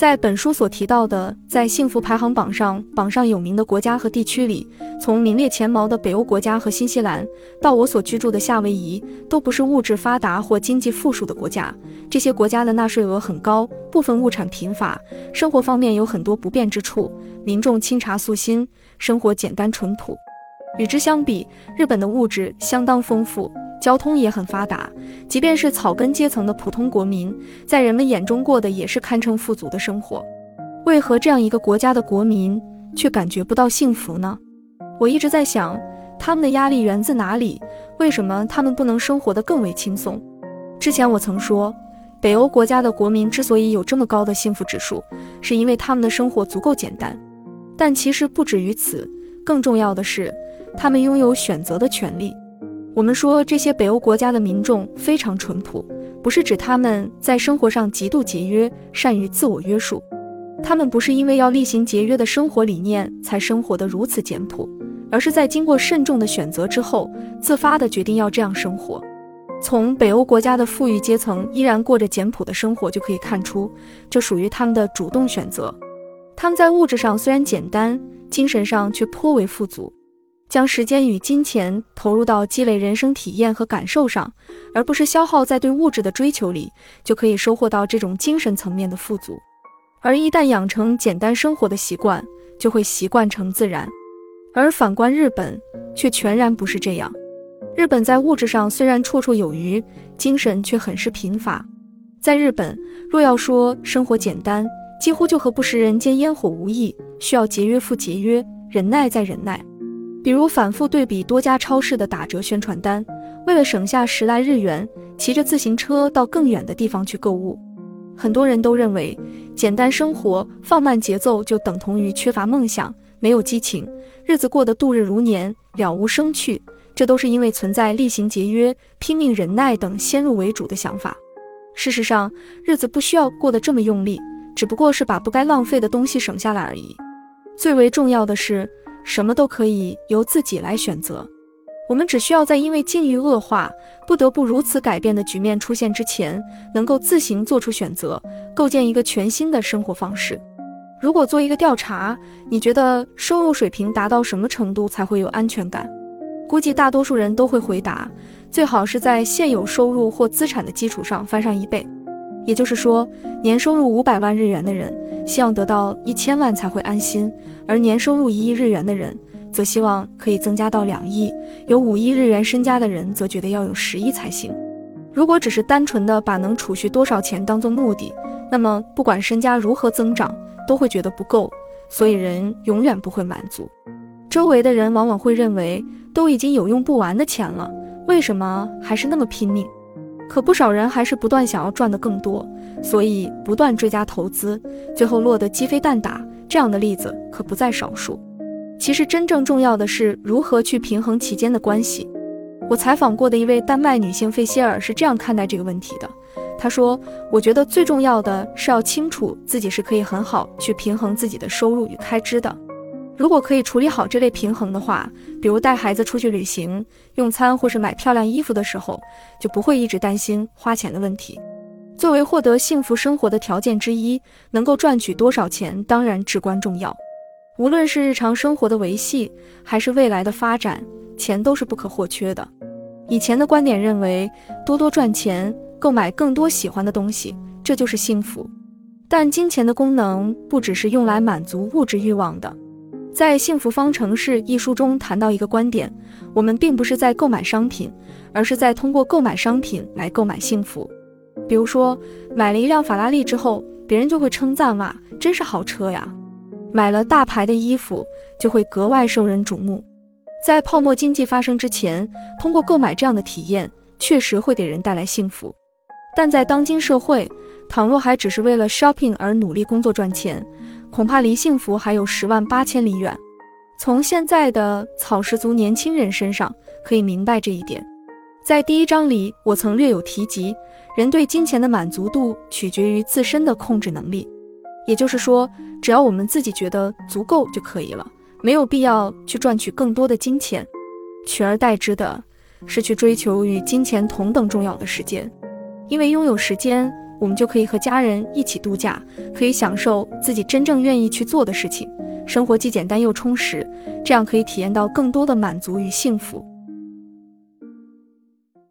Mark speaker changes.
Speaker 1: 在本书所提到的，在幸福排行榜上榜上有名的国家和地区里，从名列前茅的北欧国家和新西兰，到我所居住的夏威夷，都不是物质发达或经济富庶的国家。这些国家的纳税额很高，部分物产贫乏，生活方面有很多不便之处，民众清茶素心，生活简单淳朴。与之相比，日本的物质相当丰富。交通也很发达，即便是草根阶层的普通国民，在人们眼中过的也是堪称富足的生活。为何这样一个国家的国民却感觉不到幸福呢？我一直在想，他们的压力源自哪里？为什么他们不能生活得更为轻松？之前我曾说，北欧国家的国民之所以有这么高的幸福指数，是因为他们的生活足够简单。但其实不止于此，更重要的是，他们拥有选择的权利。我们说这些北欧国家的民众非常淳朴，不是指他们在生活上极度节约，善于自我约束。他们不是因为要例行节约的生活理念才生活得如此简朴，而是在经过慎重的选择之后，自发的决定要这样生活。从北欧国家的富裕阶层依然过着简朴的生活就可以看出，这属于他们的主动选择。他们在物质上虽然简单，精神上却颇为富足。将时间与金钱投入到积累人生体验和感受上，而不是消耗在对物质的追求里，就可以收获到这种精神层面的富足。而一旦养成简单生活的习惯，就会习惯成自然。而反观日本，却全然不是这样。日本在物质上虽然绰绰有余，精神却很是贫乏。在日本，若要说生活简单，几乎就和不食人间烟火无异，需要节约复节约，忍耐再忍耐。比如反复对比多家超市的打折宣传单，为了省下十来日元，骑着自行车到更远的地方去购物。很多人都认为，简单生活、放慢节奏就等同于缺乏梦想、没有激情，日子过得度日如年、了无生趣。这都是因为存在厉行节约、拼命忍耐等先入为主的想法。事实上，日子不需要过得这么用力，只不过是把不该浪费的东西省下来而已。最为重要的是。什么都可以由自己来选择，我们只需要在因为境遇恶化不得不如此改变的局面出现之前，能够自行做出选择，构建一个全新的生活方式。如果做一个调查，你觉得收入水平达到什么程度才会有安全感？估计大多数人都会回答，最好是在现有收入或资产的基础上翻上一倍。也就是说，年收入五百万日元的人希望得到一千万才会安心，而年收入一亿日元的人则希望可以增加到两亿。有五亿日元身家的人则觉得要有十亿才行。如果只是单纯的把能储蓄多少钱当做目的，那么不管身家如何增长，都会觉得不够，所以人永远不会满足。周围的人往往会认为，都已经有用不完的钱了，为什么还是那么拼命？可不少人还是不断想要赚得更多，所以不断追加投资，最后落得鸡飞蛋打。这样的例子可不在少数。其实真正重要的是如何去平衡其间的关系。我采访过的一位丹麦女性费歇尔是这样看待这个问题的。她说：“我觉得最重要的是要清楚自己是可以很好去平衡自己的收入与开支的。”如果可以处理好这类平衡的话，比如带孩子出去旅行、用餐或是买漂亮衣服的时候，就不会一直担心花钱的问题。作为获得幸福生活的条件之一，能够赚取多少钱当然至关重要。无论是日常生活的维系，还是未来的发展，钱都是不可或缺的。以前的观点认为，多多赚钱，购买更多喜欢的东西，这就是幸福。但金钱的功能不只是用来满足物质欲望的。在《幸福方程式》一书中谈到一个观点，我们并不是在购买商品，而是在通过购买商品来购买幸福。比如说，买了一辆法拉利之后，别人就会称赞哇，真是好车呀；买了大牌的衣服，就会格外受人瞩目。在泡沫经济发生之前，通过购买这样的体验，确实会给人带来幸福。但在当今社会，倘若还只是为了 shopping 而努力工作赚钱，恐怕离幸福还有十万八千里远。从现在的草食族年轻人身上可以明白这一点。在第一章里，我曾略有提及，人对金钱的满足度取决于自身的控制能力。也就是说，只要我们自己觉得足够就可以了，没有必要去赚取更多的金钱。取而代之的是去追求与金钱同等重要的时间，因为拥有时间。我们就可以和家人一起度假，可以享受自己真正愿意去做的事情，生活既简单又充实，这样可以体验到更多的满足与幸福。